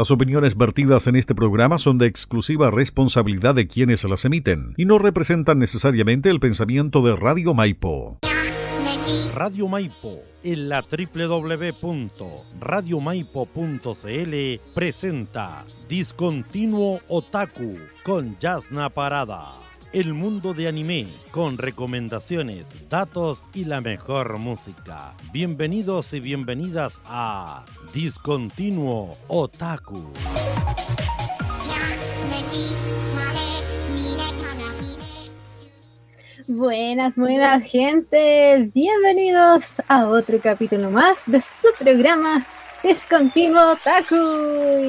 Las opiniones vertidas en este programa son de exclusiva responsabilidad de quienes las emiten y no representan necesariamente el pensamiento de Radio Maipo. Radio Maipo en la www.radiomaipo.cl presenta Discontinuo Otaku con Jasna Parada. El mundo de anime con recomendaciones, datos y la mejor música. Bienvenidos y bienvenidas a Discontinuo Otaku. Buenas, buenas gente, bienvenidos a otro capítulo más de su programa Discontinuo Taku.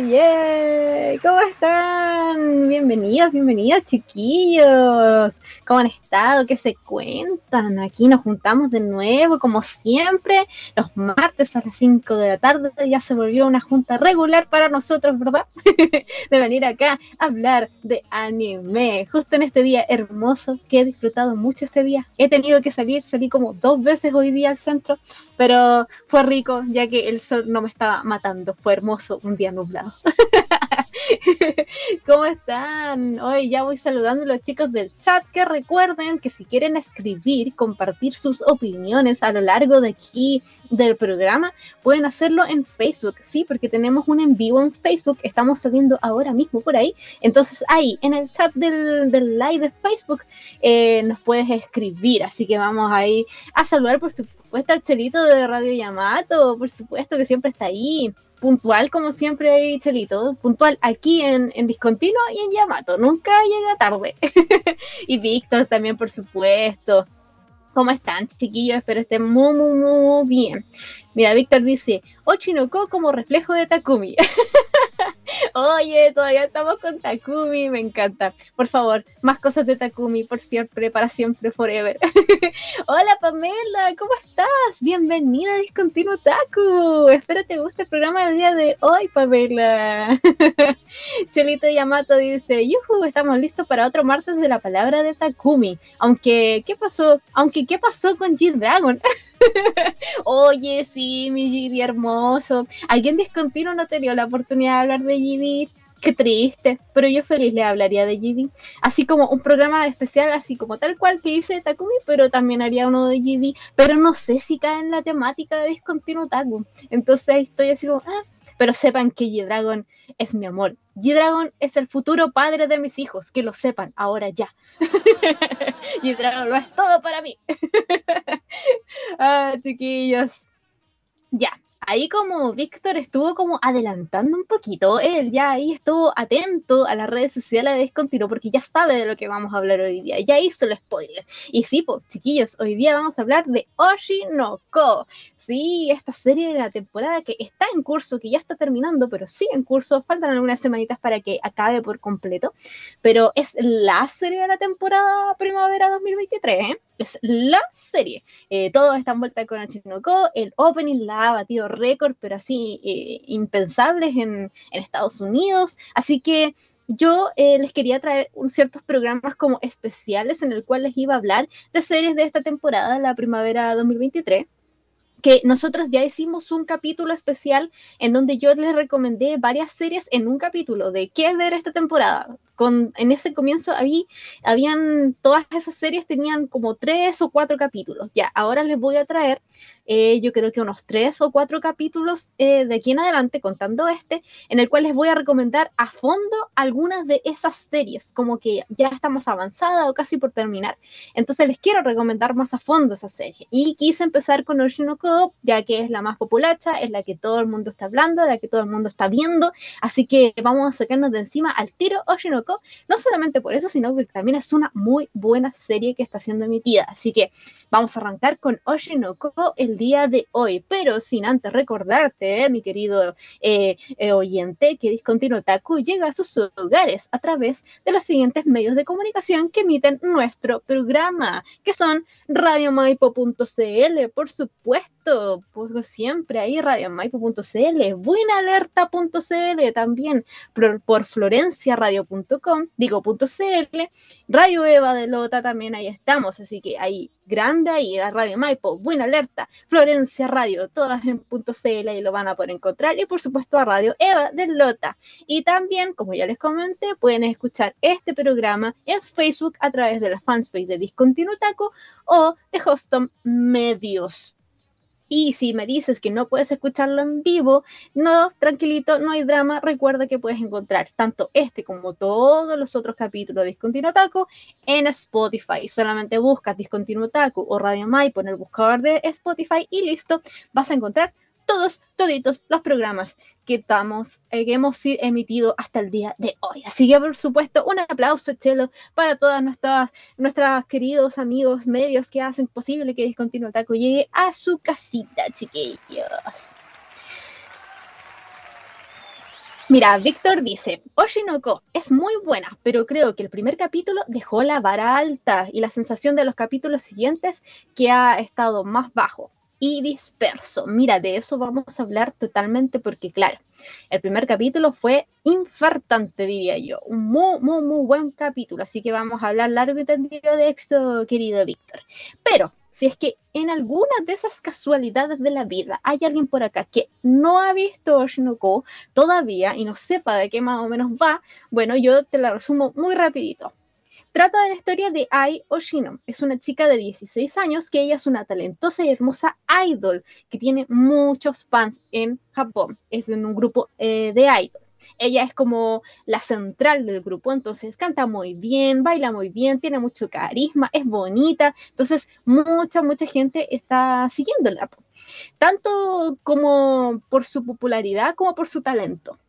¡Yeah! ¿Cómo están? Bienvenidos, bienvenidos chiquillos. ¿Cómo han estado? ¿Qué se cuentan? Aquí nos juntamos de nuevo, como siempre, los martes a las 5 de la tarde. Ya se volvió una junta regular para nosotros, ¿verdad? de venir acá a hablar de anime. Justo en este día hermoso que he disfrutado mucho este día. He tenido que salir, salí como dos veces hoy día al centro, pero fue rico ya que el sol no me estaba matando. Fue hermoso un día nublado. ¿Cómo están? Hoy ya voy saludando a los chicos del chat que recuerden que si quieren escribir, compartir sus opiniones a lo largo de aquí del programa, pueden hacerlo en Facebook, sí, porque tenemos un en vivo en Facebook, estamos saliendo ahora mismo por ahí. Entonces ahí, en el chat del, live de Facebook, eh, nos puedes escribir. Así que vamos ahí a saludar por supuesto el Chelito de Radio Yamato, por supuesto que siempre está ahí, puntual como siempre hay Chelito, puntual aquí en, en Discontinuo y en Yamato, nunca llega tarde. y Víctor también, por supuesto. ¿Cómo están, chiquillos? Espero estén muy, muy, muy bien. Mira, Víctor dice, Ochinoko como reflejo de Takumi. Oye, todavía estamos con Takumi, me encanta. Por favor, más cosas de Takumi, por siempre, para siempre, forever. Hola Pamela, ¿cómo estás? Bienvenida a Discontinuo Taku. Espero te guste el programa del día de hoy, Pamela. Chelito Yamato dice, yuhu, estamos listos para otro martes de la palabra de Takumi. Aunque, ¿qué pasó? Aunque, ¿qué pasó con G-Dragon? Oye, sí, mi GD hermoso. Alguien discontinuo no tenía la oportunidad de hablar de GD. Qué triste, pero yo feliz le hablaría de GD. Así como un programa especial, así como tal cual que hice Takumi, pero también haría uno de GD. Pero no sé si cae en la temática de discontinuo Taku. Entonces estoy así como, ah, pero sepan que G-Dragon es mi amor. G-Dragon es el futuro padre de mis hijos, que lo sepan ahora ya. G-Dragon lo es todo para mí. ah, chiquillos. Ya, ahí como Víctor estuvo como adelantando un poquito, él ya ahí estuvo atento a las redes sociales de Discontinuo porque ya sabe de lo que vamos a hablar hoy día, ya hizo el spoiler. Y sí, pues chiquillos, hoy día vamos a hablar de Oshinoko. Sí, esta serie de la temporada que está en curso, que ya está terminando, pero sigue en curso, faltan algunas semanitas para que acabe por completo, pero es la serie de la temporada primavera 2023, ¿eh? Es la serie. Eh, todo está envuelta con Oshinoko, el opening la ha batido récord, pero así eh, impensables en, Estados Unidos. Así que yo eh, les quería traer un, ciertos programas como especiales en el cual les iba a hablar de series de esta temporada, la primavera 2023 que nosotros ya hicimos un capítulo especial en donde yo les recomendé varias series en un capítulo de qué ver esta temporada, en ese comienzo ahí habían todas esas series tenían como tres o cuatro capítulos. Ya, ahora les voy a traer, eh, yo creo que unos tres o cuatro capítulos eh, de aquí en adelante, contando este, en el cual les voy a recomendar a fondo algunas de esas series, como que ya estamos avanzada o casi por terminar. Entonces les quiero recomendar más a fondo esa serie. Y quise empezar con Oshinoko, ya que es la más popular, es la que todo el mundo está hablando, la que todo el mundo está viendo. Así que vamos a sacarnos de encima al tiro Oshinoko no solamente por eso, sino porque también es una muy buena serie que está siendo emitida. Así que vamos a arrancar con Oshinoko el día de hoy, pero sin antes recordarte, mi querido eh, eh, oyente, que Discontinuo Taku llega a sus hogares a través de los siguientes medios de comunicación que emiten nuestro programa, que son radiomaipo.cl, por supuesto, por siempre ahí, radiomaipo.cl, buenalerta.cl también, por, por florenciaradio.com, digo.cl, Radio Eva de Lota también ahí estamos, así que ahí grande ahí, la Radio Maipo, Buena Alerta, Florencia Radio, todas en punto .cl y lo van a poder encontrar. Y por supuesto a Radio Eva de Lota. Y también, como ya les comenté, pueden escuchar este programa en Facebook a través de la fanpage de Discontinuo Taco o de Hostom Medios. Y si me dices que no puedes escucharlo en vivo, no, tranquilito, no hay drama. Recuerda que puedes encontrar tanto este como todos los otros capítulos de Discontinuo Taco en Spotify. Solamente buscas Discontinuo Taco o Radio Mai, en el buscador de Spotify y listo, vas a encontrar todos, toditos los programas que, eh, hemos emitido hasta el día de hoy. Así que, por supuesto, un aplauso, Chelo, para todos nuestros, nuestros queridos amigos medios que hacen posible que Discontinuo Taco llegue a su casita, chiquillos. Mira, Víctor dice, Oshinoko es muy buena, pero creo que el primer capítulo dejó la vara alta y la sensación de los capítulos siguientes que ha estado más bajo y disperso. Mira, de eso vamos a hablar totalmente porque, claro, el primer capítulo fue infartante, diría yo. Un muy, muy, muy buen capítulo. Así que vamos a hablar largo y tendido de esto, querido Víctor. Pero si es que en alguna de esas casualidades de la vida hay alguien por acá que no ha visto Oshinoko todavía y no sepa de qué más o menos va, bueno, yo te la resumo muy rapidito. Trata de la historia de Ai Oshino. Es una chica de 16 años que ella es una talentosa y hermosa idol que tiene muchos fans en Japón. Es en un grupo eh, de idol. Ella es como la central del grupo, entonces canta muy bien, baila muy bien, tiene mucho carisma, es bonita, entonces mucha, mucha gente está siguiéndola, tanto como por su popularidad como por su talento.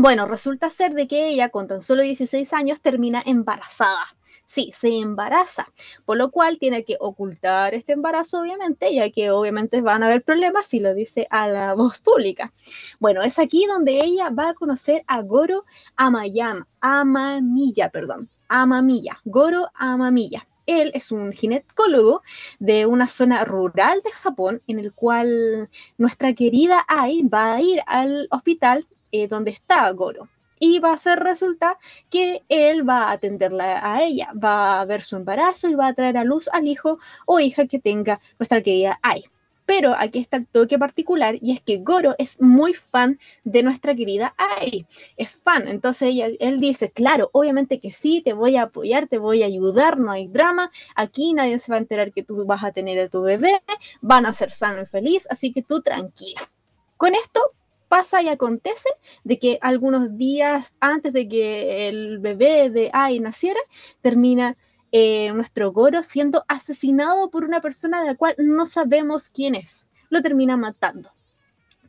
Bueno, resulta ser de que ella con tan solo 16 años termina embarazada. Sí, se embaraza, por lo cual tiene que ocultar este embarazo, obviamente, ya que obviamente van a haber problemas si lo dice a la voz pública. Bueno, es aquí donde ella va a conocer a Goro Amayama, Amamilla, perdón, Amamilla, Goro Amamilla. Él es un ginecólogo de una zona rural de Japón en el cual nuestra querida Ai va a ir al hospital eh, donde está Goro. Y va a ser, resulta que él va a atenderla a ella, va a ver su embarazo y va a traer a luz al hijo o hija que tenga nuestra querida Ai. Pero aquí está el toque particular y es que Goro es muy fan de nuestra querida Ai. Es fan. Entonces él dice, claro, obviamente que sí, te voy a apoyar, te voy a ayudar, no hay drama. Aquí nadie se va a enterar que tú vas a tener a tu bebé, van a ser sano y feliz, así que tú tranquila. Con esto pasa y acontece de que algunos días antes de que el bebé de Ai naciera, termina eh, nuestro Goro siendo asesinado por una persona de la cual no sabemos quién es. Lo termina matando.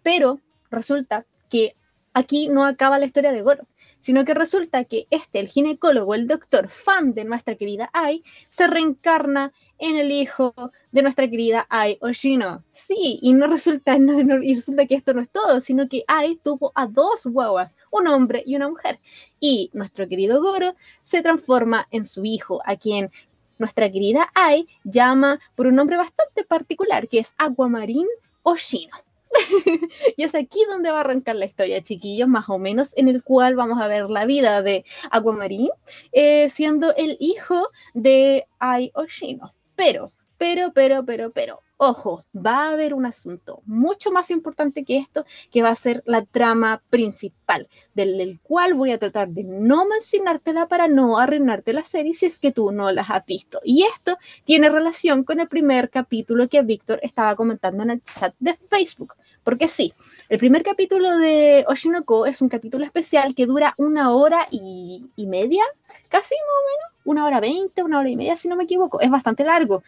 Pero resulta que aquí no acaba la historia de Goro, sino que resulta que este, el ginecólogo, el doctor fan de nuestra querida Ai, se reencarna en el hijo de nuestra querida Ai Oshino. Sí, y no resulta, y resulta que esto no es todo, sino que Ai tuvo a dos guaguas, un hombre y una mujer. Y nuestro querido Goro se transforma en su hijo, a quien nuestra querida Ai llama por un nombre bastante particular, que es Aquamarín Oshino. y es aquí donde va a arrancar la historia, chiquillos, más o menos, en el cual vamos a ver la vida de Aquamarín, eh, siendo el hijo de Ai Oshino. Pero, pero, pero, pero, pero, ojo, va a haber un asunto mucho más importante que esto, que va a ser la trama principal, del, cual voy a tratar de no mencionártela para no arruinarte la serie si es que tú no las has visto. Y esto tiene relación con el primer capítulo que Víctor estaba comentando en el chat de Facebook. Porque sí, el primer capítulo de Oshinoko es un capítulo especial que dura una hora y, y media, casi más o menos una hora veinte, una hora y media, si no me equivoco, es bastante largo.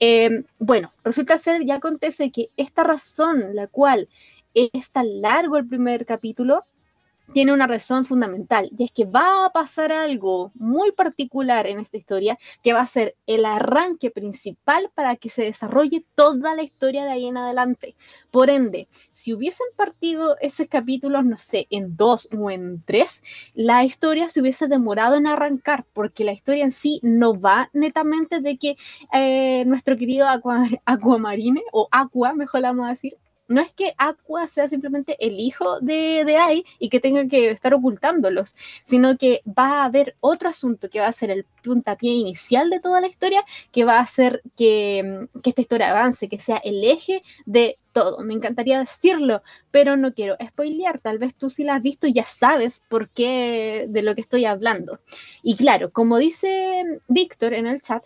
Eh, bueno, resulta ser, ya acontece que esta razón, la cual es tan largo el primer capítulo, tiene una razón fundamental y es que va a pasar algo muy particular en esta historia que va a ser el arranque principal para que se desarrolle toda la historia de ahí en adelante. Por ende, si hubiesen partido esos capítulos, no sé, en dos o en tres, la historia se hubiese demorado en arrancar porque la historia en sí no va netamente de que eh, nuestro querido Aquamarine o Aqua, mejor la vamos a decir, no es que Aqua sea simplemente el hijo de, de Ai y que tenga que estar ocultándolos, sino que va a haber otro asunto que va a ser el puntapié inicial de toda la historia, que va a hacer que, que esta historia avance, que sea el eje de todo. Me encantaría decirlo, pero no quiero spoilear. Tal vez tú si la has visto ya sabes por qué de lo que estoy hablando. Y claro, como dice Víctor en el chat,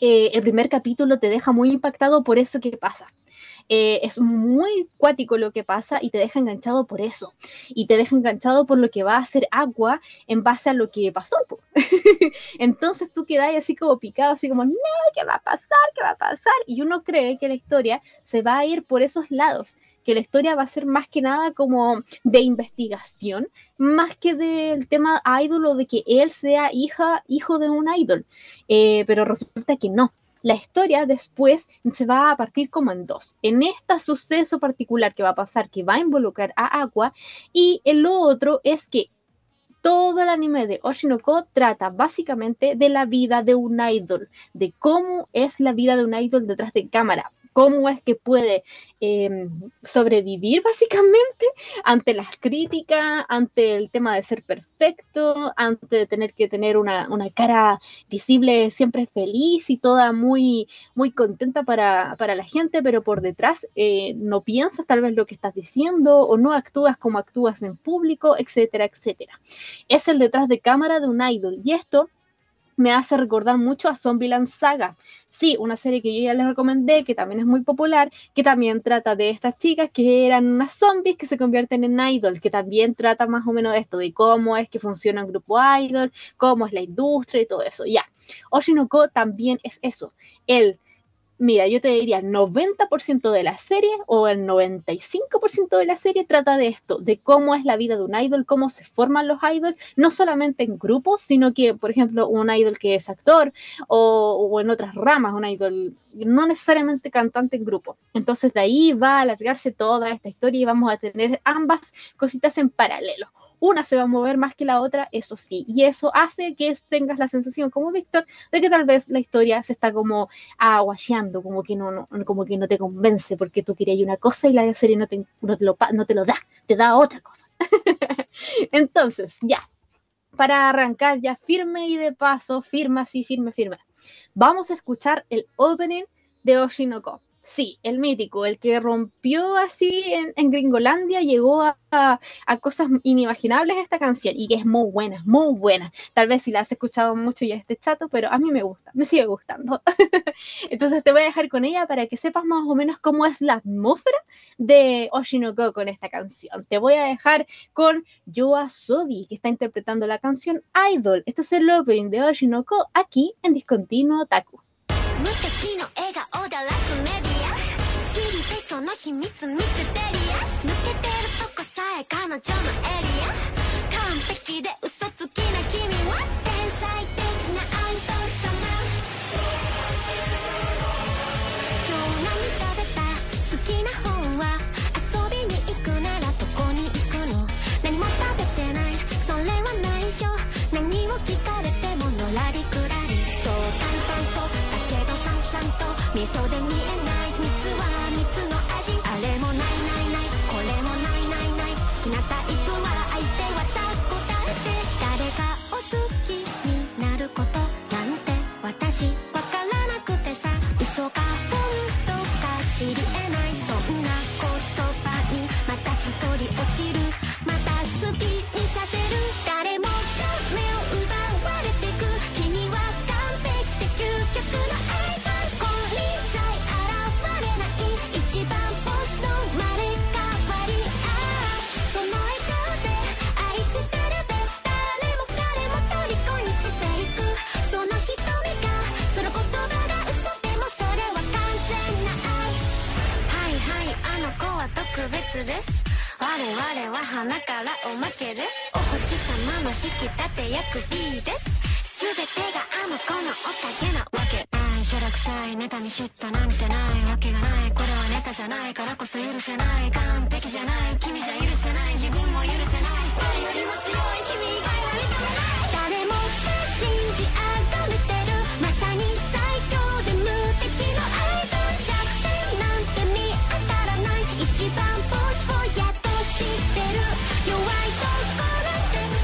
eh, el primer capítulo te deja muy impactado por eso que pasa. Eh, es muy cuático lo que pasa y te deja enganchado por eso. Y te deja enganchado por lo que va a hacer Agua en base a lo que pasó. Entonces tú quedas así como picado, así como, no, ¿qué va a pasar? ¿Qué va a pasar? Y uno cree que la historia se va a ir por esos lados que la historia va a ser más que nada como de investigación, más que del tema idol o de que él sea hija, hijo de un idol. Eh, pero resulta que no la historia después se va a partir como en dos. En este suceso particular que va a pasar, que va a involucrar a Aqua, y el otro es que todo el anime de Oshinoko trata básicamente de la vida de un idol, de cómo es la vida de un idol detrás de cámara, cómo es que puede em, sobrevivir básicamente ante las críticas, ante el tema de ser perfecto, ante tener que tener una, cara visible siempre feliz y toda muy, muy contenta para, la gente, pero por detrás eh, no piensas tal vez lo que estás diciendo o no actúas como actúas en público, etcétera, etcétera. Es el detrás de cámara de un idol y esto me hace recordar mucho a Zombieland Saga. Sí, una serie que yo ya les recomendé, que también es muy popular, que también trata de estas chicas que eran unas zombies que se convierten en idol, que también trata más o menos esto, de cómo es que funciona un grupo idol, cómo es la industria y todo eso. Ya, Oshinoko también es eso. Él Mira, yo te diría, el 90% de la serie o el 95% de la serie trata de esto, de cómo es la vida de un idol, cómo se forman los idols, no solamente en grupos, sino que, por ejemplo, un idol que es actor o, o en otras ramas, un idol no necesariamente cantante en grupo. Entonces de ahí va a alargarse toda esta historia y vamos a tener ambas cositas en paralelo una se va a mover más que la otra, eso sí, y eso hace que tengas la sensación como Víctor de que tal vez la historia se está como aguacheando, como que no, como que no te convence porque tú querías una cosa y la serie no te, no lo, no te lo da, te da otra cosa. Entonces, ya, para arrancar ya firme y de paso, firme así, firme, firme. Vamos a escuchar el opening de Oshinoko. Sí, el mítico, el que rompió así en, Gringolandia, llegó a, cosas inimaginables esta canción y que es muy buena, muy buena. Tal vez si la has escuchado mucho ya esté chato, pero a mí me gusta, me sigue gustando. Entonces te voy a dejar con ella para que sepas más o menos cómo es la atmósfera de Oshinoko con esta canción. Te voy a dejar con Yoa Sobi, que está interpretando la canción Idol. Este es el opening de Oshinoko aquí en Discontinuo Taku. その秘密ミステリアス抜けてるとこさえ彼女のエリア。完璧で嘘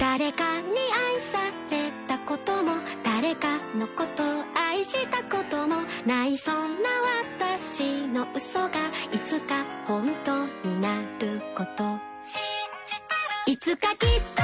誰かに愛されたことも誰かのこと愛したこともないそんな私の嘘がいつか本当になること。いつかきっと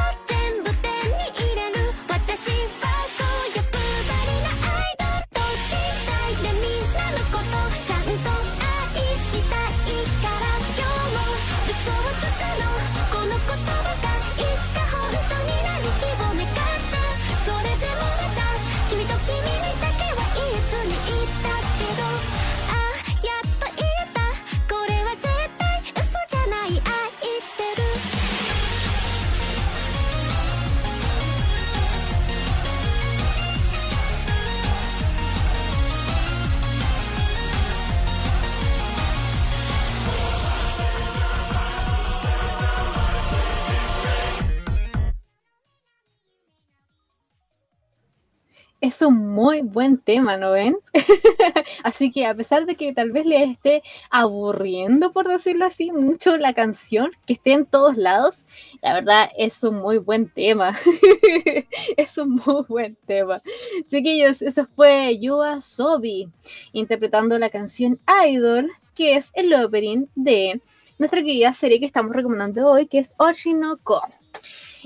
es un muy buen tema, ¿no ven? así que a pesar de que tal vez les esté aburriendo, por decirlo así, mucho la canción, que esté en todos lados, la verdad es un muy buen tema. es un muy buen tema. Chiquillos, eso fue Yua Sobi interpretando la canción Idol, que es el opening de nuestra querida serie que estamos recomendando hoy, que es Oshinoko.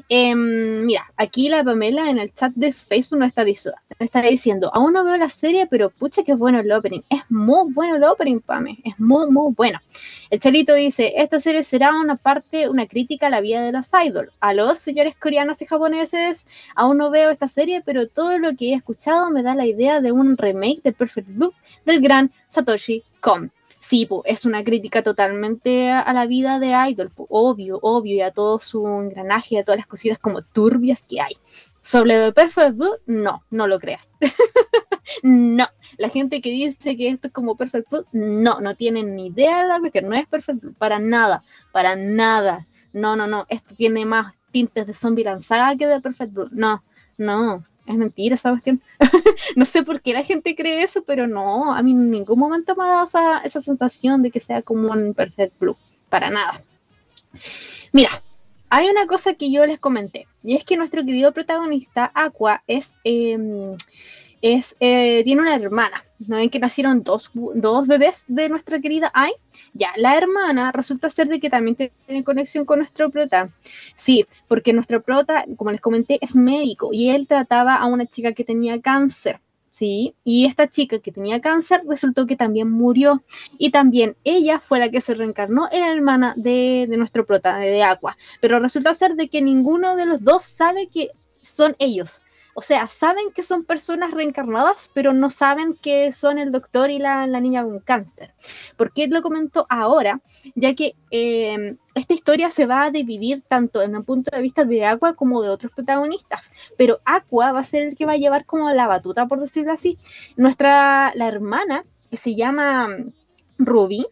Em, mira, aquí la Pamela en el chat de Facebook nos está, diciendo, aún no veo la serie, pero pucha que es bueno el opening. Es muy bueno el opening, Pame. Es muy, muy bueno. El Chalito dice, esta serie será una parte, una crítica a la vida de los idols. A los señores coreanos y japoneses, aún no veo esta serie, pero todo lo que he escuchado me da la idea de un remake de Perfect Blue del gran Satoshi Kon. Sí, es una crítica totalmente a, la vida de Idol, obvio, obvio, y a todo su engranaje, a todas las cositas como turbias que hay. Sobre The Perfect Blue, no, no lo creas. no, la gente que dice que esto es como Perfect Blue, no, no tienen ni idea de la cuestión, no es Perfect Blue, para nada, para nada. No, no, no, esto tiene más tintes de zombie lanzada que de Perfect Blue. No, no, es mentira esa cuestión. no sé por qué la gente cree eso, pero no, a mí en ningún momento me ha dado esa, esa sensación de que sea como un Perfect Blue, para nada. Mira, hay una cosa que yo les comenté, y es que nuestro querido protagonista, Aqua, es, em, es eh, tiene una hermana, ¿no ven que nacieron dos, dos bebés de nuestra querida Ai? Ya, la hermana resulta ser de que también tiene conexión con nuestro prota. Sí, porque nuestro prota, como les comenté, es médico y él trataba a una chica que tenía cáncer. Sí, y esta chica que tenía cáncer resultó que también murió. Y también ella fue la que se reencarnó en la hermana de, de nuestro prota, de Aqua. Pero resulta ser de que ninguno de los dos sabe que son ellos. O sea, saben que son personas reencarnadas, pero no saben que son el doctor y la, niña con cáncer. ¿Por qué lo comento ahora? Ya que em, esta historia se va a dividir tanto en el punto de vista de Aqua como de otros protagonistas. Pero Aqua va a ser el que va a llevar como la batuta, por decirlo así. Nuestra, la hermana, que se llama Ruby,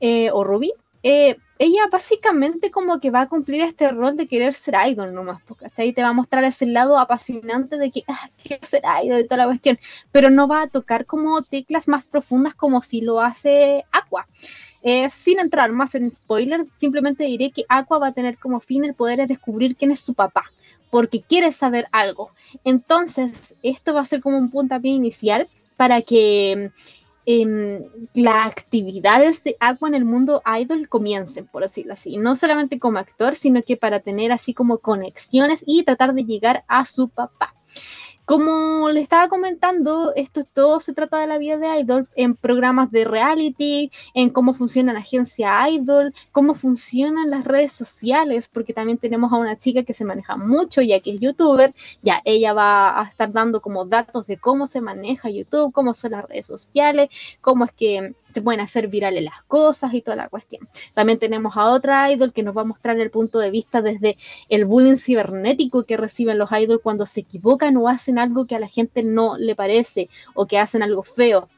eh, o Ruby, eh, ella básicamente como que va a cumplir este rol de querer ser idol nomás, ¿cachai? Te va a mostrar ese lado apasionante de que ah, quiero ser idol y toda la cuestión, pero no va a tocar como teclas más profundas como si lo hace Aqua. Eh, sin entrar más en spoilers, simplemente diré que Aqua va a tener como fin el poder descubrir quién es su papá, porque quiere saber algo. Entonces, esto va a ser como un puntapié inicial para que Em, las actividades de Aqua en el mundo idol comiencen, por decirlo así. No solamente como actor, sino que para tener así como conexiones y tratar de llegar a su papá. Como le estaba comentando, esto todo se trata de la vida de Idol en programas de reality, en cómo funciona la agencia Idol, cómo funcionan las redes sociales, porque también tenemos a una chica que se maneja mucho, ya que es youtuber, ya ella va a estar dando como datos de cómo se maneja YouTube, cómo son las redes sociales, cómo es que se pueden hacer virales las cosas y toda la cuestión. También tenemos a otra idol que nos va a mostrar el punto de vista desde el bullying cibernético que reciben los idols cuando se equivocan o hacen algo que a la gente no le parece o que hacen algo feo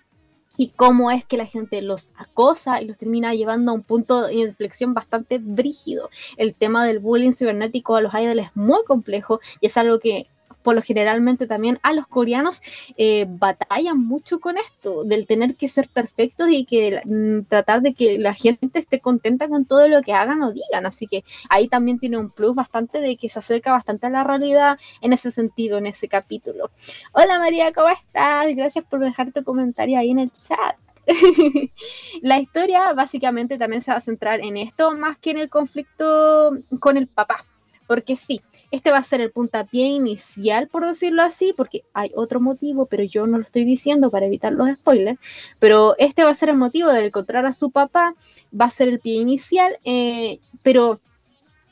y cómo es que la gente los acosa y los termina llevando a un punto de inflexión bastante brígido. El tema del bullying cibernético a los idols es muy complejo y es algo que por lo generalmente también a los coreanos eh, batallan mucho con esto, del tener que ser perfectos y que mm, tratar de que la gente esté contenta con todo lo que hagan o digan. Así que ahí también tiene un plus bastante de que se acerca bastante a la realidad en ese sentido, en ese capítulo. Hola María, ¿cómo estás? Gracias por dejar tu comentario ahí en el chat. la historia básicamente también se va a centrar en esto más que en el conflicto con el papá porque sí, este va a ser el puntapié inicial, por decirlo así, porque hay otro motivo, pero yo no lo estoy diciendo para evitar los spoilers, pero este va a ser el motivo de encontrar a su papá, va a ser el pie inicial, eh, pero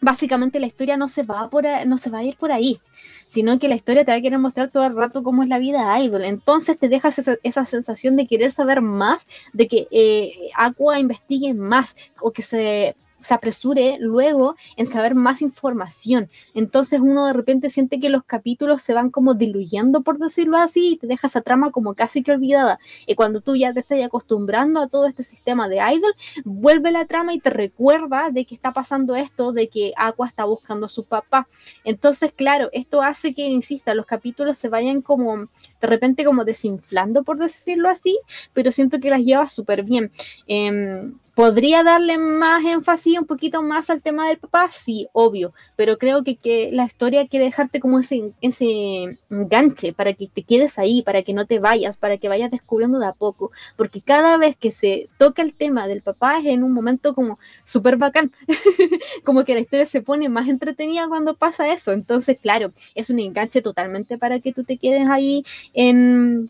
básicamente la historia no se, va por no se va a ir por ahí, sino que la historia te va a querer mostrar todo el rato cómo es la vida idol. Entonces te dejas esa, sensación de querer saber más, de que eh, Aqua investigue más o que se se apresure luego en saber más información. Entonces uno de repente siente que los capítulos se van como diluyendo, por decirlo así, y te deja esa trama como casi que olvidada. Y cuando tú ya te estás acostumbrando a todo este sistema de idol, vuelve la trama y te recuerda de que está pasando esto, de que Aqua está buscando a su papá. Entonces, claro, esto hace que, insista, los capítulos se vayan como de repente como desinflando, por decirlo así, pero siento que las lleva súper bien. Em, ¿Podría darle más énfasis, un poquito más al tema del papá? Sí, obvio, pero creo que, que la historia quiere dejarte como ese, ese enganche para que te quedes ahí, para que no te vayas, para que vayas descubriendo de a poco, porque cada vez que se toca el tema del papá es en un momento como súper bacán, como que la historia se pone más entretenida cuando pasa eso, entonces claro, es un enganche totalmente para que tú te quedes ahí en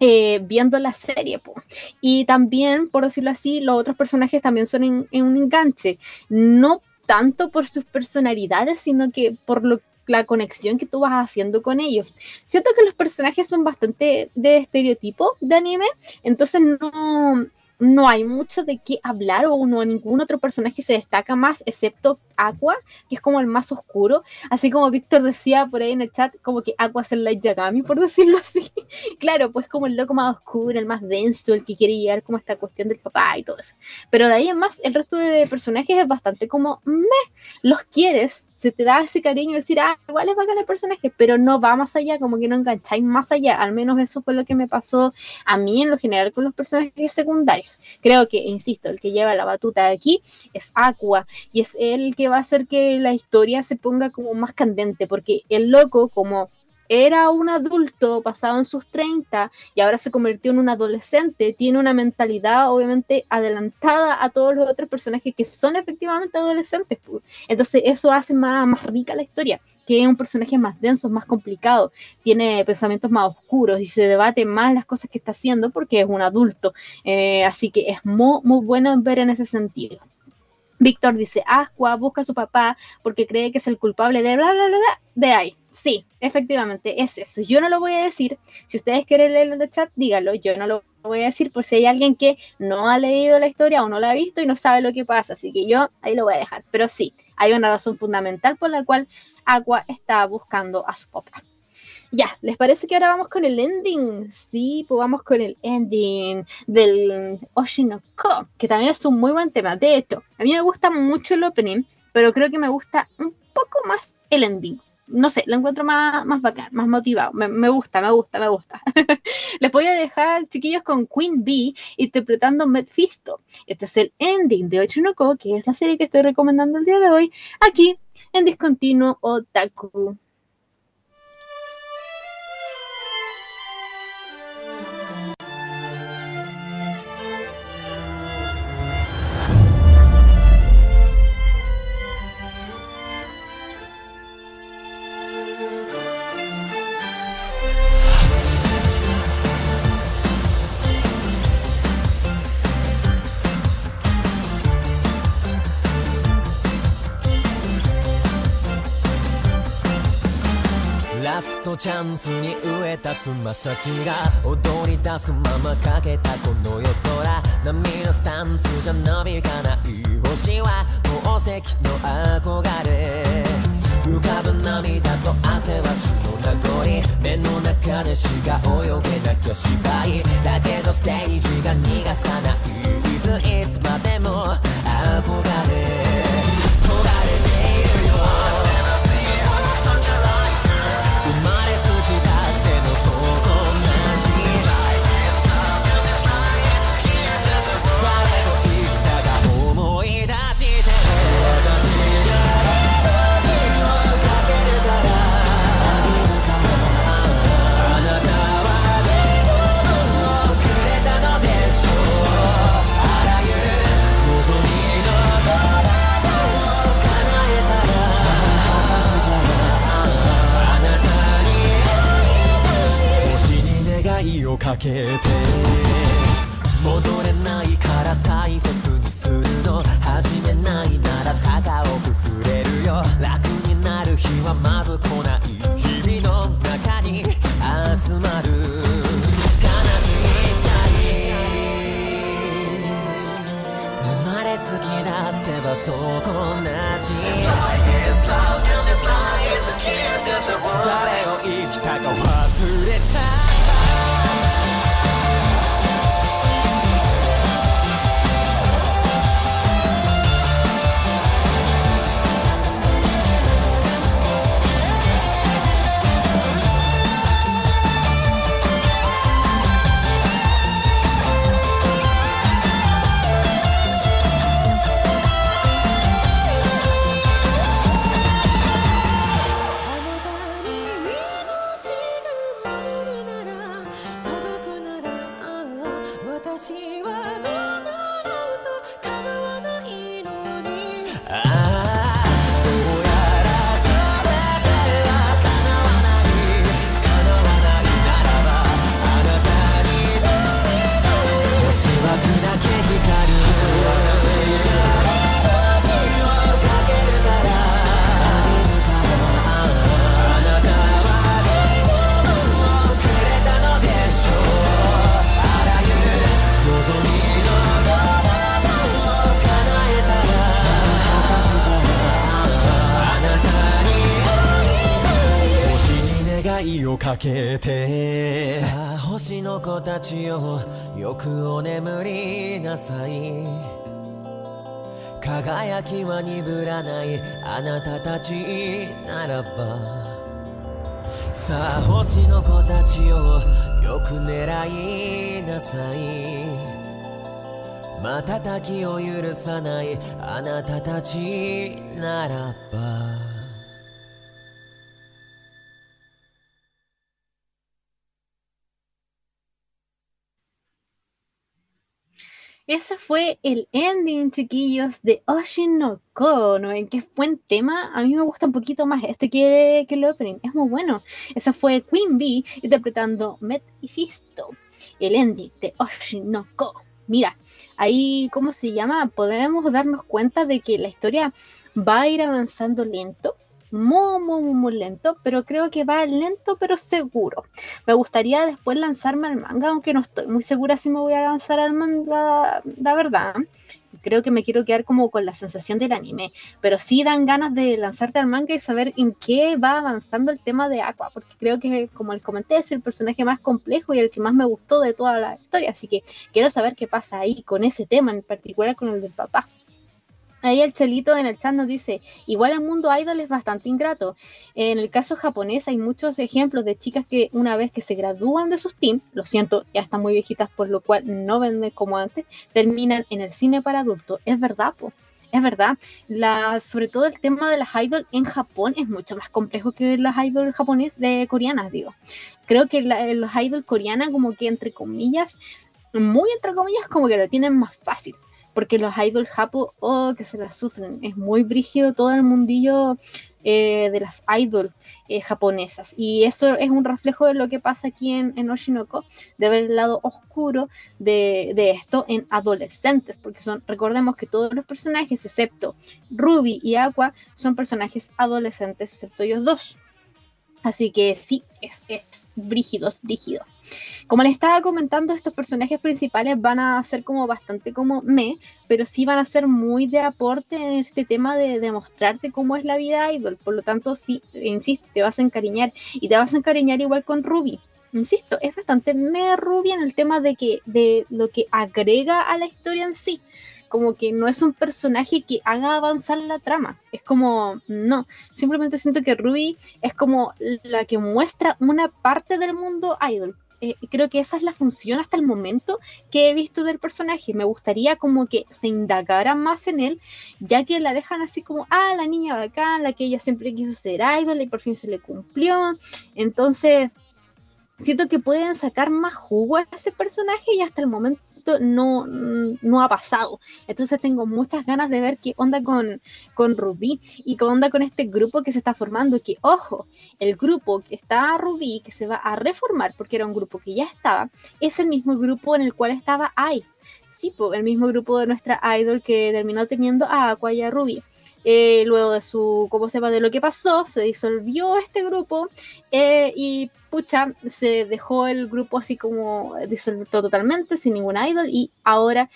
eh, viendo la serie. Y también, por decirlo así, los otros personajes también son en, un enganche. No tanto por sus personalidades, sino que por lo, la conexión que tú vas haciendo con ellos. Siento que los personajes son bastante de estereotipo de anime, entonces no, no hay mucho de qué hablar o no ningún otro personaje se destaca más excepto Aqua, que es como el más oscuro, así como Víctor decía por ahí en el chat, como que Aqua es el Light Yagami, por decirlo así. claro, pues como el loco más oscuro, el más denso, el que quiere llegar como esta cuestión del papá y todo eso. Pero de ahí en más, el resto de personajes es bastante como, me, los quieres, se te da ese cariño de decir, ah, igual es bacán el personaje, pero no va más allá, como que no engancháis más allá, al menos eso fue lo que me pasó a mí en lo general con los personajes secundarios. Creo que, insisto, el que lleva la batuta aquí es Aqua, y es el que va a hacer que la historia se ponga como más candente, porque el loco, como era un adulto pasado en sus 30 y ahora se convirtió en un adolescente, tiene una mentalidad obviamente adelantada a todos los otros personajes que son efectivamente adolescentes. Entonces eso hace más, más rica la historia, que es un personaje más denso, más complicado, tiene pensamientos más oscuros y se debate más las cosas que está haciendo porque es un adulto. Eh, así que es muy, muy bueno ver en ese sentido. Víctor dice, Asqua busca a su papá porque cree que es el culpable de bla, bla, bla, bla, de ahí. Sí, efectivamente, es eso. Yo no lo voy a decir. Si ustedes quieren leerlo en el chat, díganlo. Yo no lo voy a decir por si hay alguien que no ha leído la historia o no la ha visto y no sabe lo que pasa. Así que yo ahí lo voy a dejar. Pero sí, hay una razón fundamental por la cual Aqua está buscando a su papá. Ya, ¿les parece que ahora vamos con el ending? Sí, pues vamos con el ending del Oshinoko, que también es un muy buen tema. De hecho, a mí me gusta mucho el opening, pero creo que me gusta un poco más el ending. No sé, lo encuentro más, más bacán, más motivado. Me, gusta, me gusta, me gusta. Les voy a dejar, chiquillos, con Queen Bee interpretando Mephisto. Este es el ending de Oshinoko, que es la serie que estoy recomendando el día de hoy, aquí en Discontinuo Otaku. とチャンスに植えたつま先が踊り出すままかけたこの夜空波のスタンスじゃなびかない星は宝石の憧れ浮かぶ涙と汗は血の名残目の中でしが泳げなきゃ芝居だけどステージが逃がさないいついつまでも憧れ。绝对。けてさあ星の子たちよよくお眠りなさい。輝きは鈍らないあなたたちならば。さあ星の子たちよよく狙いなさい。瞬きを許さないあなたたちならば。Ese fue el ending, chiquillos, de Oshin no ¿no ven qué buen tema? A mí me gusta un poquito más este que, que el opening, es muy bueno. Ese fue Queen Bee interpretando Met y el ending de Oshin no Ko. Mira, ahí, ¿cómo se llama? Podemos darnos cuenta de que la historia va a ir avanzando lento, muy, muy, muy lento, pero creo que va lento pero seguro. Me gustaría después lanzarme al manga, aunque no estoy muy segura si me voy a lanzar al manga, la verdad. Creo que me quiero quedar como con la sensación del anime, pero sí dan ganas de lanzarte al manga y saber en qué va avanzando el tema de Aqua, porque creo que, como les comenté, es el personaje más complejo y el que más me gustó de toda la historia, así que quiero saber qué pasa ahí con ese tema, en particular con el del papá. Ahí el Chelito en el chat nos dice, igual el mundo idol es bastante ingrato. En el caso japonés hay muchos ejemplos de chicas que una vez que se gradúan de sus teams, lo siento, ya están muy viejitas por lo cual no venden como antes, terminan en el cine para adultos. Es verdad, po. Es verdad, la, sobre todo el tema de las idols en Japón es mucho más complejo que las idols japonesas de coreanas, digo. Creo que la, las idols coreanas como que entre comillas, muy entre comillas, como que la tienen más fácil porque los idols japo, oh, que se las sufren. Es muy brígido todo el mundillo eh, de las idols eh, japonesas. Y eso es un reflejo de lo que pasa aquí en, Oshinoko, de ver el lado oscuro de, de, esto en adolescentes, porque son, recordemos que todos los personajes, excepto Ruby y Aqua, son personajes adolescentes, excepto ellos dos. Así que sí, es, es brígido, es brígido. Como les estaba comentando, estos personajes principales van a ser como bastante como me, pero sí van a ser muy de aporte en este tema de demostrarte cómo es la vida idol. Por lo tanto, sí, insisto, te vas a encariñar y te vas a encariñar igual con Ruby. Insisto, es bastante me Ruby en el tema de que de lo que agrega a la historia en sí como que no es un personaje que haga avanzar la trama. Es como, no, simplemente siento que Ruby es como la que muestra una parte del mundo idol. Eh, creo que esa es la función hasta el momento que he visto del personaje. Me gustaría como que se indagara más en él, ya que la dejan así como, ah, la niña bacán, la que ella siempre quiso ser idol y por fin se le cumplió. Entonces, siento que pueden sacar más jugo a ese personaje y hasta el momento no, no ha pasado. Entonces tengo muchas ganas de ver qué onda con, con Rubí y qué onda con este grupo que se está formando. Que, ojo, el grupo que está Rubí, que se va a reformar, porque era un grupo que ya estaba, es el mismo grupo en el cual estaba Ai. Sí, el mismo grupo de nuestra idol que terminó teniendo a Aqua y a Ruby. Eh, luego de su, ¿cómo se llama? De lo que pasó, se disolvió este grupo eh, y pucha, se dejó el grupo así como disuelto totalmente, sin ningún idol y ahora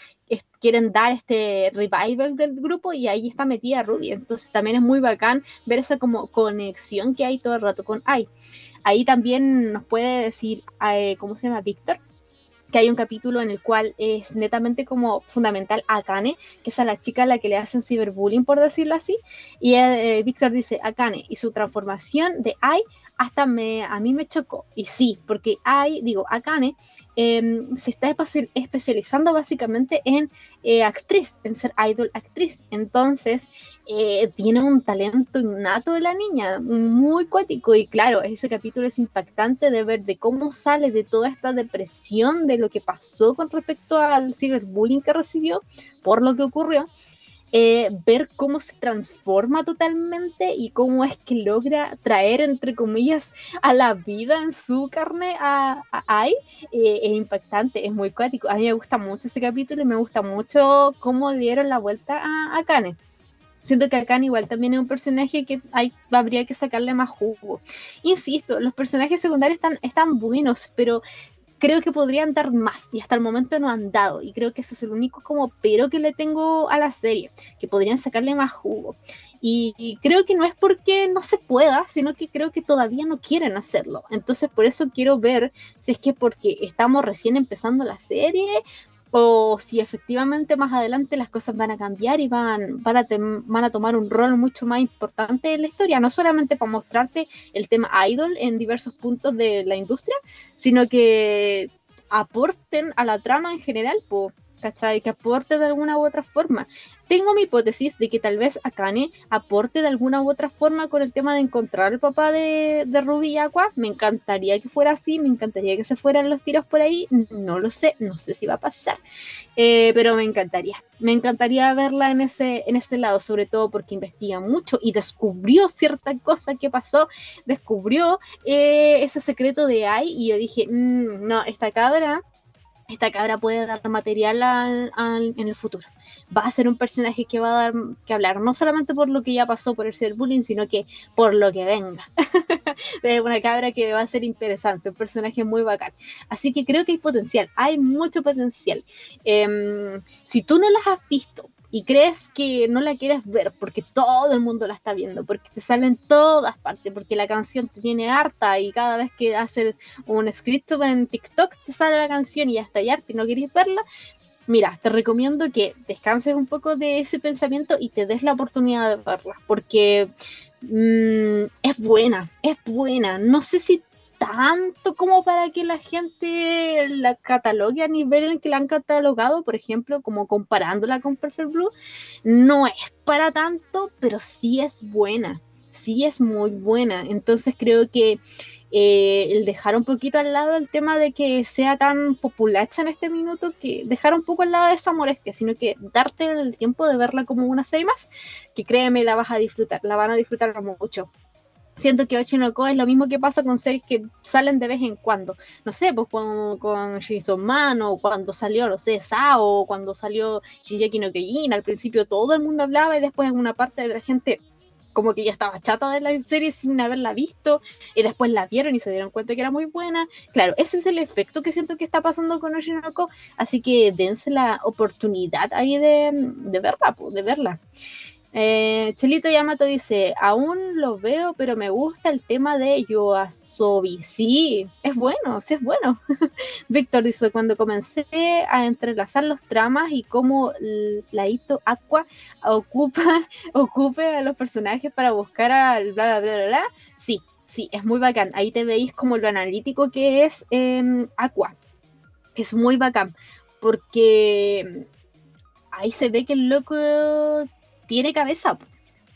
quieren dar este revival del grupo y ahí está metida Ruby. Entonces también es muy bacán ver esa como conexión que hay todo el rato con Ai. Ahí también nos puede decir, eh, ¿cómo se llama? Víctor, que hay un capítulo en el cual es netamente como fundamental Akane, que es a la chica a la que le hacen ciberbullying, por decirlo así, y eh, Víctor dice, Akane y su transformación de Ai hasta me, a mí me chocó, y sí, porque Ai, digo, Akane Em, se está especializando básicamente en eh, actriz, en ser idol actriz. Entonces, eh, tiene un talento innato de la niña, muy cuático. Y claro, ese capítulo es impactante de ver de cómo sale de toda esta depresión de lo que pasó con respecto al ciberbullying que recibió por lo que ocurrió. Eh, ver cómo se transforma totalmente y cómo es que logra traer, entre comillas, a la vida en su carne a, Ai, eh, es impactante, es muy cuático. A mí me gusta mucho ese capítulo y me gusta mucho cómo dieron la vuelta a, a Kane. Siento que Kane igual también es un personaje que hay, habría que sacarle más jugo. Insisto, los personajes secundarios están, están buenos, pero creo que podrían dar más y hasta el momento no han dado y creo que ese es el único como pero que le tengo a la serie, que podrían sacarle más jugo. Y, creo que no es porque no se pueda, sino que creo que todavía no quieren hacerlo. Entonces por eso quiero ver si es que porque estamos recién empezando la serie o si efectivamente más adelante las cosas van a cambiar y van, van, a, van a tomar un rol mucho más importante en la historia, no solamente para mostrarte el tema idol en diversos puntos de la industria, sino que aporten a la trama en general, ¿cachai? Que aporte de alguna u otra forma. Tengo mi hipótesis de que tal vez Akane aporte de alguna u otra forma con el tema de encontrar al papá de, de Ruby y Aqua. Me encantaría que fuera así, me encantaría que se fueran los tiros por ahí. No lo sé, no sé si va a pasar, eh, pero me encantaría. Me encantaría verla en ese, en ese lado, sobre todo porque investiga mucho y descubrió cierta cosa que pasó, descubrió eh, ese secreto de Ai y yo dije, mm, no, esta cabra esta cabra puede dar material en el futuro. Va a ser un personaje que va a dar que hablar, no solamente por lo que ya pasó por el cyberbullying, sino que por lo que venga. es una cabra que va a ser interesante, un personaje muy bacán. Así que creo que hay potencial, hay mucho potencial. Em, si tú no las has visto, y crees que no la quieres ver porque todo el mundo la está viendo, porque te sale en todas partes, porque la canción te tiene harta y cada vez que haces un script en TikTok te sale la canción y ya está harta y no quieres verla, mira, te recomiendo que descanses un poco de ese pensamiento y te des la oportunidad de verla, porque mm, es buena, es buena. No sé si tanto como para que la gente la catalogue a nivel en que la han catalogado, por ejemplo, como comparándola con Perfect Blue, no es para tanto, pero sí es buena, sí es muy buena. Entonces creo que eh, el dejar un poquito al lado el tema de que sea tan populacha en este minuto, que dejar un poco al lado esa molestia, sino que darte el tiempo de verla como una serie más, que créeme, la vas a disfrutar, la van a disfrutar mucho siento que Ochinoko es lo mismo que pasa con series que salen de vez en cuando. No sé, pues con, con Shinson Man o cuando salió, no sé, Sao cuando salió Shinjeki no Kyojin. Al principio todo el mundo hablaba y después en una parte de la gente como que ya estaba chata de la serie sin haberla visto y después la vieron y se dieron cuenta que era muy buena. Claro, ese es el efecto que siento que está pasando con Oshinoko, así que dense la oportunidad ahí de, de verla, de verla. Eh, Chelito Yamato dice, aún lo veo, pero me gusta el tema de Yoasobi. Sí, es bueno, sí es bueno. Víctor dice, cuando comencé a entrelazar los tramas y cómo la Ito Aqua ocupa, ocupe a los personajes para buscar al bla, bla, bla, bla, sí, sí, es muy bacán. Ahí te veis como lo analítico que es eh, Aqua. Es muy bacán, porque ahí se ve que el loco tiene cabeza,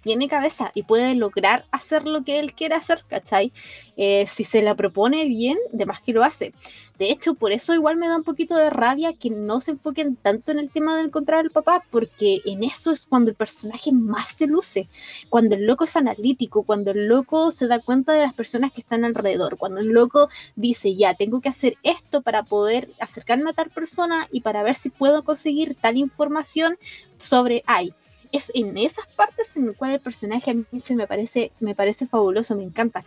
tiene cabeza y puede lograr hacer lo que él quiere hacer, ¿cachai? Eh, si se la propone bien, de más que lo hace. De hecho, por eso igual me da un poquito de rabia que no se enfoquen tanto en el tema de encontrar al papá, porque en eso es cuando el personaje más se luce, cuando el loco es analítico, cuando el loco se da cuenta de las personas que están alrededor, cuando el loco dice, ya, tengo que hacer esto para poder acercarme a tal persona y para ver si puedo conseguir tal información sobre ay es en esas partes en las cuales el personaje a mí se me parece, me parece fabuloso, me encanta.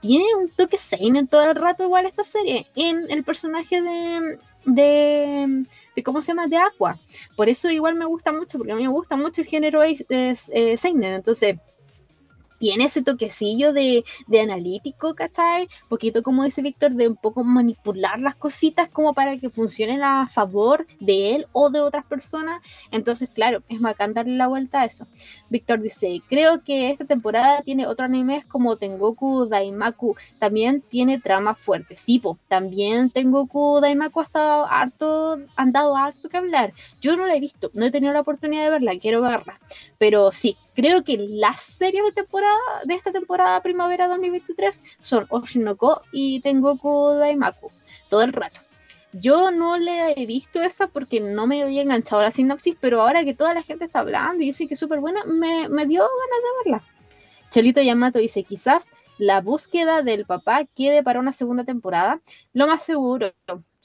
Tiene un toque seinen todo el rato igual esta serie, en el personaje de, de, ¿cómo se llama? De Aqua. Por eso igual me gusta mucho, porque a mí me gusta mucho el género es, eh, seinen, entonces tiene ese toquecillo de, de, analítico, ¿cachai? Poquito como dice Víctor, de un poco manipular las cositas como para que funcionen a favor de él o de otras personas. Entonces, claro, es bacán darle la vuelta a eso. Víctor dice, creo que esta temporada tiene otro anime como Tengoku Daimaku. También tiene trama fuerte. Sí, también Tengoku Daimaku ha estado harto, han dado harto que hablar. Yo no la he visto, no he tenido la oportunidad de verla, quiero verla. Pero sí, creo que las series de temporada de esta temporada primavera 2023 son Oshinoko y Tengoku Daimaku, todo el rato. Yo no le he visto esa porque no me había enganchado la sinopsis, pero ahora que toda la gente está hablando y dice que es súper buena, me, me dio ganas de verla. Chelito Yamato dice, quizás la búsqueda del papá quede para una segunda temporada. Lo más seguro,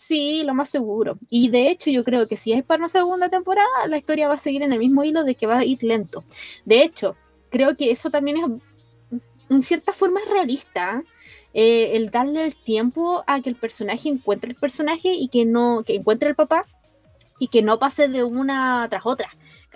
sí, lo más seguro. Y de hecho yo creo que si es para una segunda temporada, la historia va a seguir en el mismo hilo de que va a ir lento. De hecho, creo que eso también es, en cierta forma, es realista. Eh, el darle el tiempo a que el personaje encuentre el personaje y que no, que encuentre el papá y que no pase de una tras otra.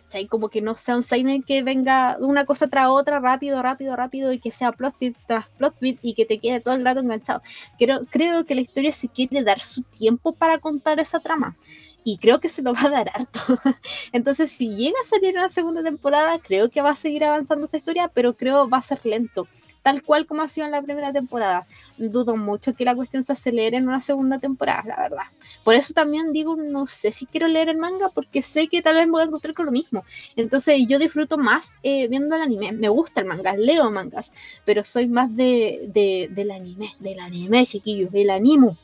¿Cachai? Como que no sea un seinen que venga una cosa tras otra, rápido, rápido, rápido, y que sea plot twist tras plot twist y que te quede todo el rato enganchado. Creo, creo que la historia se quiere dar su tiempo para contar esa trama y creo que se lo va a dar harto. Entonces, si llega a salir una segunda temporada, creo que va a seguir avanzando esa historia, pero creo va a ser lento, tal cual como ha sido en la primera temporada. Dudo mucho que la cuestión se acelere en una segunda temporada, la verdad. Por eso también digo, no sé si quiero leer el manga, porque sé que tal vez me voy a encontrar con lo mismo. Entonces, yo disfruto más eh, viendo el anime. Me gusta el manga, leo mangas, pero soy más de, de, del anime, del anime, chiquillos, del animo.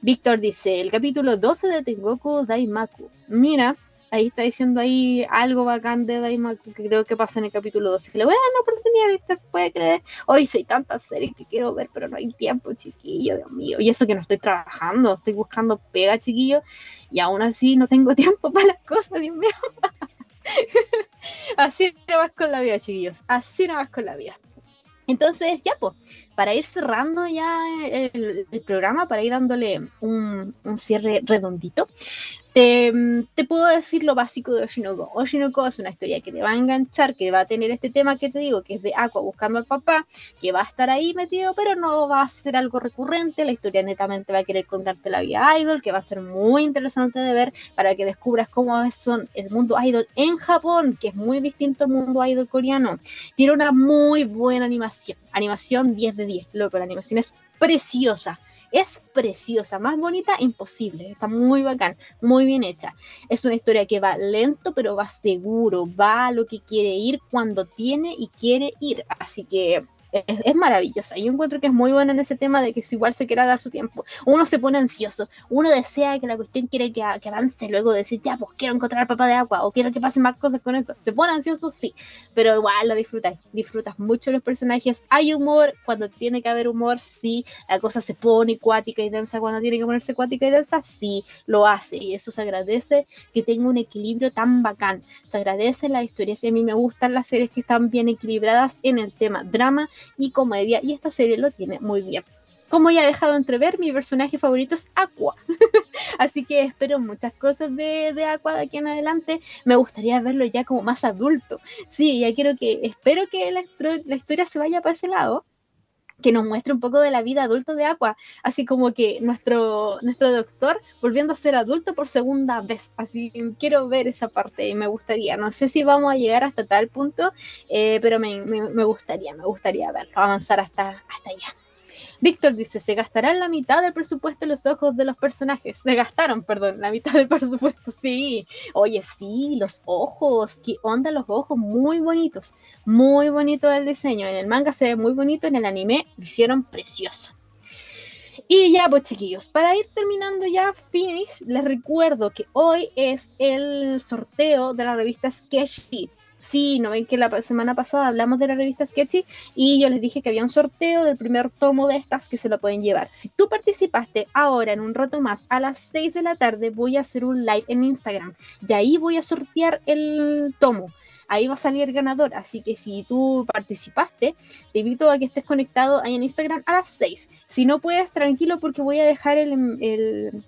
Víctor dice, el capítulo 12 de Tengoku Daimaku. Mira, ahí está diciendo ahí algo bacán de Daimaku que creo que pasa en el capítulo 12. Que le voy a dar una oportunidad, Víctor, puede creer. Hoy soy tantas series que quiero ver, pero no hay tiempo, chiquillo, Dios mío. Y eso que no estoy trabajando, estoy buscando pega, chiquillo, y aún así no tengo tiempo para las cosas, Dios mío. así no vas con la vida, chiquillos. Así no vas con la vida. Entonces, ya, pues, para ir cerrando ya el, programa, para ir dándole un, un cierre redondito, te, puedo decir lo básico de Oshinoko. Oshinoko es una historia que te va a enganchar, que va a tener este tema que te digo, que es de Aqua buscando al papá, que va a estar ahí metido, pero no va a ser algo recurrente. La historia netamente va a querer contarte la vida idol, que va a ser muy interesante de ver para que descubras cómo es son el mundo idol en Japón, que es muy distinto al mundo idol coreano. Tiene una muy buena animación, animación 10 de 10, loco, la animación es preciosa es preciosa, más bonita imposible, está muy bacán, muy bien hecha. Es una historia que va lento, pero va seguro, va a lo que quiere ir cuando tiene y quiere ir. Así que es, maravillosa. Yo encuentro que es muy bueno en ese tema de que si igual se quiera dar su tiempo. Uno se pone ansioso, uno desea que la cuestión quiere que, avance luego de decir, ya, pues quiero encontrar papá de agua o quiero que pasen más cosas con eso. Se pone ansioso, sí, pero igual lo disfrutas, disfrutas mucho los personajes. Hay humor, cuando tiene que haber humor, sí. La cosa se pone cuática y densa cuando tiene que ponerse cuática y densa, sí, lo hace. Y eso se agradece que tenga un equilibrio tan bacán. Se agradece la historia. Si a mí me gustan las series que están bien equilibradas en el tema drama y comedia, y esta serie lo tiene muy bien. Como ya he dejado entrever, mi personaje favorito es Aqua. Así que espero muchas cosas de, de, Aqua de aquí en adelante. Me gustaría verlo ya como más adulto. Sí, ya quiero que, espero que la, la historia se vaya para ese lado que nos muestre un poco de la vida adulta de Aqua, así como que nuestro, nuestro doctor volviendo a ser adulto por segunda vez, así que quiero ver esa parte y me gustaría, no sé si vamos a llegar hasta tal punto, eh, pero me, me, gustaría, me gustaría verlo, avanzar hasta, hasta allá. Víctor dice, se gastarán la mitad del presupuesto en los ojos de los personajes. Se gastaron, perdón, la mitad del presupuesto, sí. Oye, sí, los ojos, qué onda los ojos, muy bonitos. Muy bonito el diseño. En el manga se ve muy bonito, en el anime lo hicieron precioso. Y ya, pues chiquillos, para ir terminando ya, finish, les recuerdo que hoy es el sorteo de la revista Sketchy. Sí, no ven que la semana pasada hablamos de la revista Sketchy y yo les dije que había un sorteo del primer tomo de estas que se lo pueden llevar. Si tú participaste ahora en un rato más a las 6 de la tarde voy a hacer un live en Instagram y ahí voy a sortear el tomo. Ahí va a salir el ganador, así que si tú participaste, te invito a que estés conectado ahí en Instagram a las 6. Si no puedes, tranquilo porque voy a dejar el, el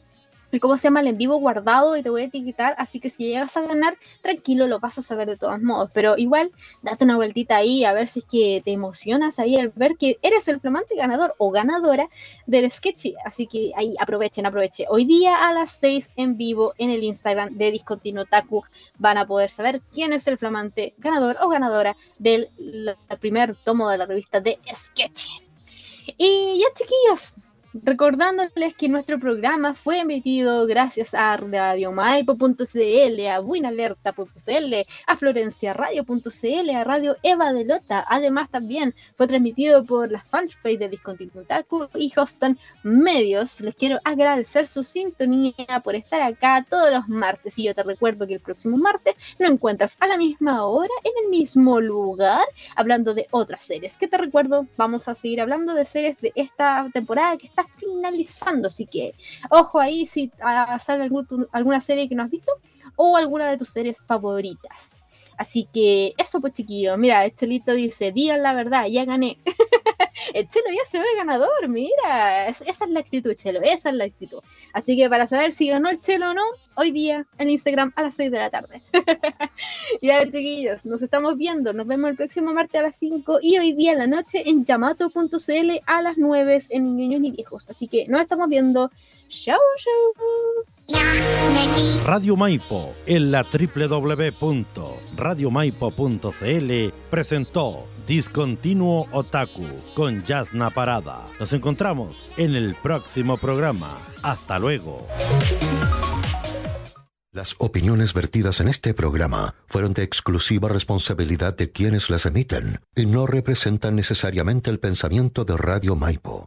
cómo se llama el en vivo guardado y te voy a etiquetar, así que si llegas a ganar, tranquilo, lo vas a saber de todos modos, pero igual date una vueltita ahí a ver si es que te emocionas ahí al ver que eres el flamante ganador o ganadora del sketchy, así que ahí aprovechen, aprovechen. Hoy día a las 6 en vivo en el Instagram de Discontinuo Taku van a poder saber quién es el flamante ganador o ganadora del primer tomo de la revista de Sketchy. Y ya chiquillos, Recordándoles que nuestro programa fue emitido gracias a radiomaipo.cl, a buenalerta.cl, a florenciaradio.cl, a Radio Eva de Lota. Además, también fue transmitido por las fanpage de Discontinuo y Hoston Medios. Les quiero agradecer su sintonía por estar acá todos los martes. Y yo te recuerdo que el próximo martes lo encuentras a la misma hora, en el mismo lugar, hablando de otras series. Que te recuerdo, vamos a seguir hablando de series de esta temporada que está finalizando, así que ojo ahí si ah, sale alguna serie que no has visto o alguna de tus series favoritas. Así que eso pues chiquillo, mira, Estelito dice, digan la verdad, ya gané. el Chelo ya se ve ganador, mira, esa es la actitud, Chelo, esa es la actitud. Así que para saber si ganó el Chelo o no, hoy día en Instagram a las 6 de la tarde. ya chiquillos, nos estamos viendo, nos vemos el próximo martes a las 5 y hoy día en la noche en yamato.cl a las 9 en Niños y Viejos. Así que nos estamos viendo. Chao, chao. Radio Maipo en la www.radiomaipo.cl presentó Discontinuo Otaku con Yasna Parada. Nos encontramos en el próximo programa. Hasta luego. Las opiniones vertidas en este programa fueron de exclusiva responsabilidad de quienes las emiten y no representan necesariamente el pensamiento de Radio Maipo.